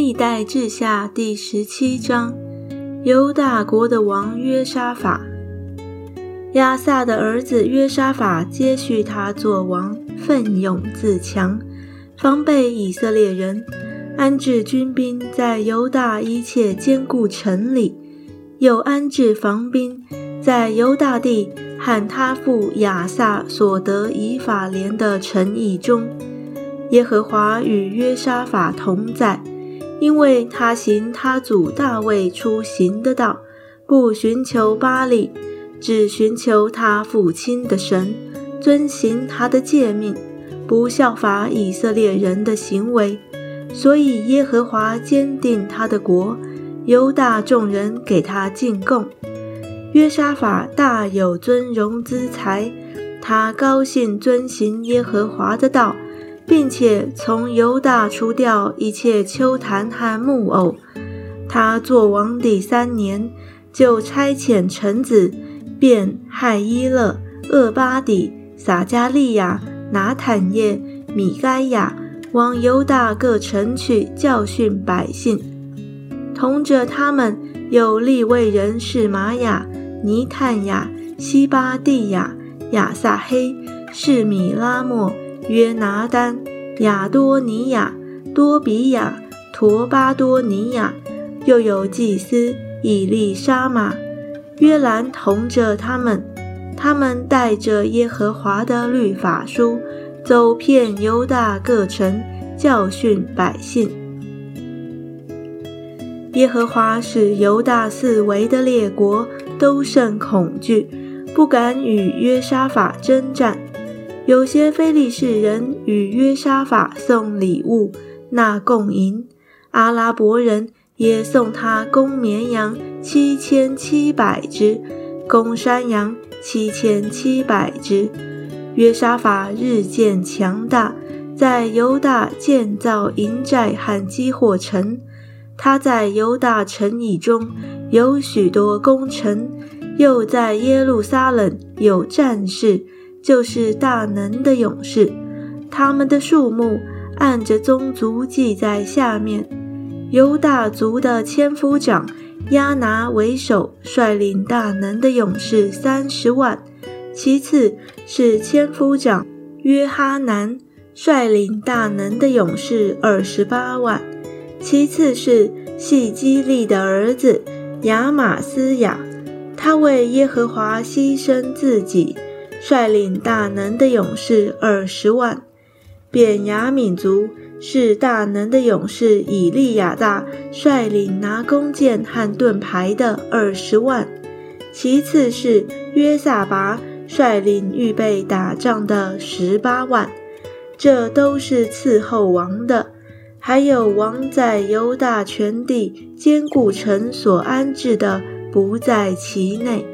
历代志下第十七章，犹大国的王约沙法。亚萨的儿子约沙法接续他做王，奋勇自强，防备以色列人，安置军兵在犹大一切坚固城里，又安置防兵在犹大地和他父亚萨所得以法莲的城邑中。耶和华与约沙法同在。因为他行他祖大卫出行的道，不寻求巴利，只寻求他父亲的神，遵行他的诫命，不效法以色列人的行为，所以耶和华坚定他的国，犹大众人给他进贡。约沙法大有尊荣资财，他高兴遵行耶和华的道。并且从犹大除掉一切丘坛和木偶。他做王第三年，就差遣臣子便害伊勒、厄巴底、撒加利亚、拿坦叶、米该亚往犹大各城去教训百姓。同着他们有利未人是玛雅、尼探雅、西巴蒂亚、亚撒黑、是米拉莫。约拿丹、亚多尼亚、多比亚、陀巴多尼亚，又有祭司以利沙玛、约兰同着他们。他们带着耶和华的律法书，走遍犹大各城，教训百姓。耶和华使犹大四围的列国都甚恐惧，不敢与约沙法征战。有些非利士人与约沙法送礼物，纳贡银；阿拉伯人也送他公绵羊七千七百只，公山羊七千七百只。约沙法日渐强大，在犹大建造营寨和积货城。他在犹大城邑中有许多功臣，又在耶路撒冷有战士。就是大能的勇士，他们的数目按着宗族记在下面：犹大族的千夫长亚拿为首，率领大能的勇士三十万；其次是千夫长约哈南，率领大能的勇士二十八万；其次是细基利的儿子亚玛斯雅，他为耶和华牺牲自己。率领大能的勇士二十万，便雅敏族是大能的勇士以利亚大率领拿弓箭和盾牌的二十万，其次是约萨拔率领预备打仗的十八万，这都是伺候王的，还有王在犹大全地坚固城所安置的，不在其内。